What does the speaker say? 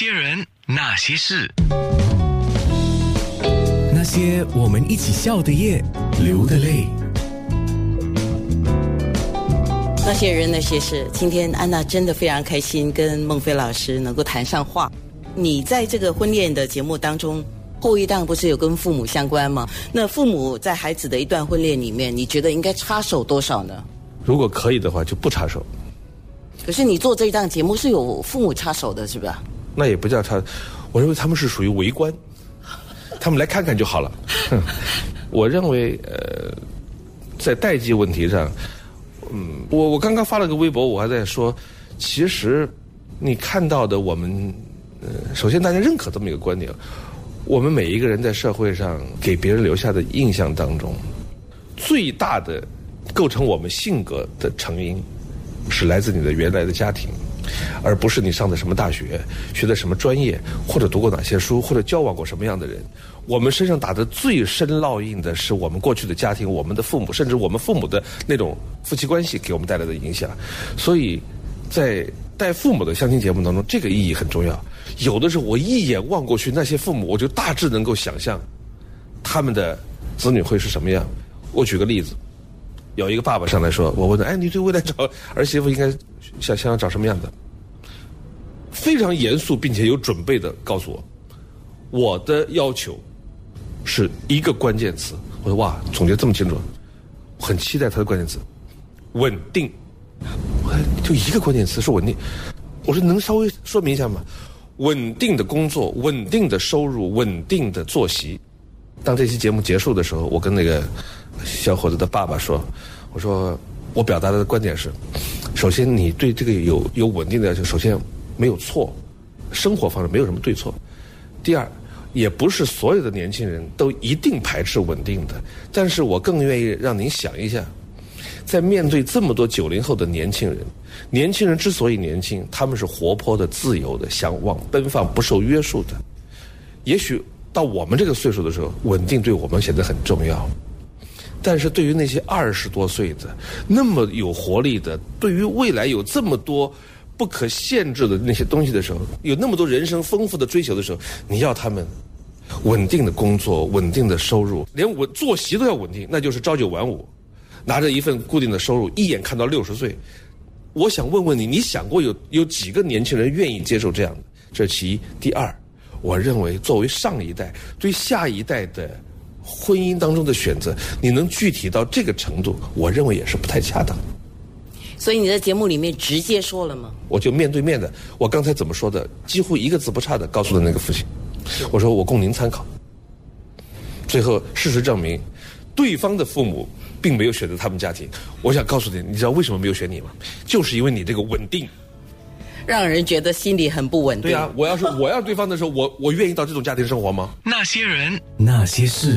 些人，那些事，那些我们一起笑的夜，流的泪。那些人那些事，今天安娜真的非常开心，跟孟非老师能够谈上话。你在这个婚恋的节目当中，后一档不是有跟父母相关吗？那父母在孩子的一段婚恋里面，你觉得应该插手多少呢？如果可以的话，就不插手。可是你做这一档节目是有父母插手的，是吧？那也不叫他，我认为他们是属于围观，他们来看看就好了。我认为，呃，在代际问题上，嗯，我我刚刚发了个微博，我还在说，其实你看到的，我们，呃，首先大家认可这么一个观点，我们每一个人在社会上给别人留下的印象当中，最大的构成我们性格的成因，是来自你的原来的家庭。而不是你上的什么大学，学的什么专业，或者读过哪些书，或者交往过什么样的人。我们身上打的最深烙印的是我们过去的家庭，我们的父母，甚至我们父母的那种夫妻关系给我们带来的影响。所以，在带父母的相亲节目当中，这个意义很重要。有的时候我一眼望过去，那些父母，我就大致能够想象他们的子女会是什么样。我举个例子，有一个爸爸上来说，我问他：“哎，你对未来找儿媳妇应该想想要找什么样的？”非常严肃并且有准备的告诉我，我的要求是一个关键词。我说哇，总结这么清楚，很期待他的关键词，稳定。我就一个关键词是稳定。我说能稍微说明一下吗？稳定的工作，稳定的收入，稳定的作息。当这期节目结束的时候，我跟那个小伙子的爸爸说，我说我表达的观点是，首先你对这个有有稳定的要求，首先。没有错，生活方式没有什么对错。第二，也不是所有的年轻人都一定排斥稳定的。但是我更愿意让您想一下，在面对这么多九零后的年轻人，年轻人之所以年轻，他们是活泼的、自由的、向往奔放、不受约束的。也许到我们这个岁数的时候，稳定对我们显得很重要。但是对于那些二十多岁的、那么有活力的，对于未来有这么多。不可限制的那些东西的时候，有那么多人生丰富的追求的时候，你要他们稳定的工作、稳定的收入，连我作息都要稳定，那就是朝九晚五，拿着一份固定的收入，一眼看到六十岁。我想问问你，你想过有 有几个年轻人愿意接受这样的？这是其一。第二，我认为作为上一代对下一代的婚姻当中的选择，你能具体到这个程度，我认为也是不太恰当。所以你在节目里面直接说了吗？我就面对面的，我刚才怎么说的，几乎一个字不差的告诉了那个父亲，我说我供您参考。最后事实证明，对方的父母并没有选择他们家庭。我想告诉你，你知道为什么没有选你吗？就是因为你这个稳定，让人觉得心里很不稳定。对啊，我要是我要对方的时候，我我愿意到这种家庭生活吗？那些人，那些事。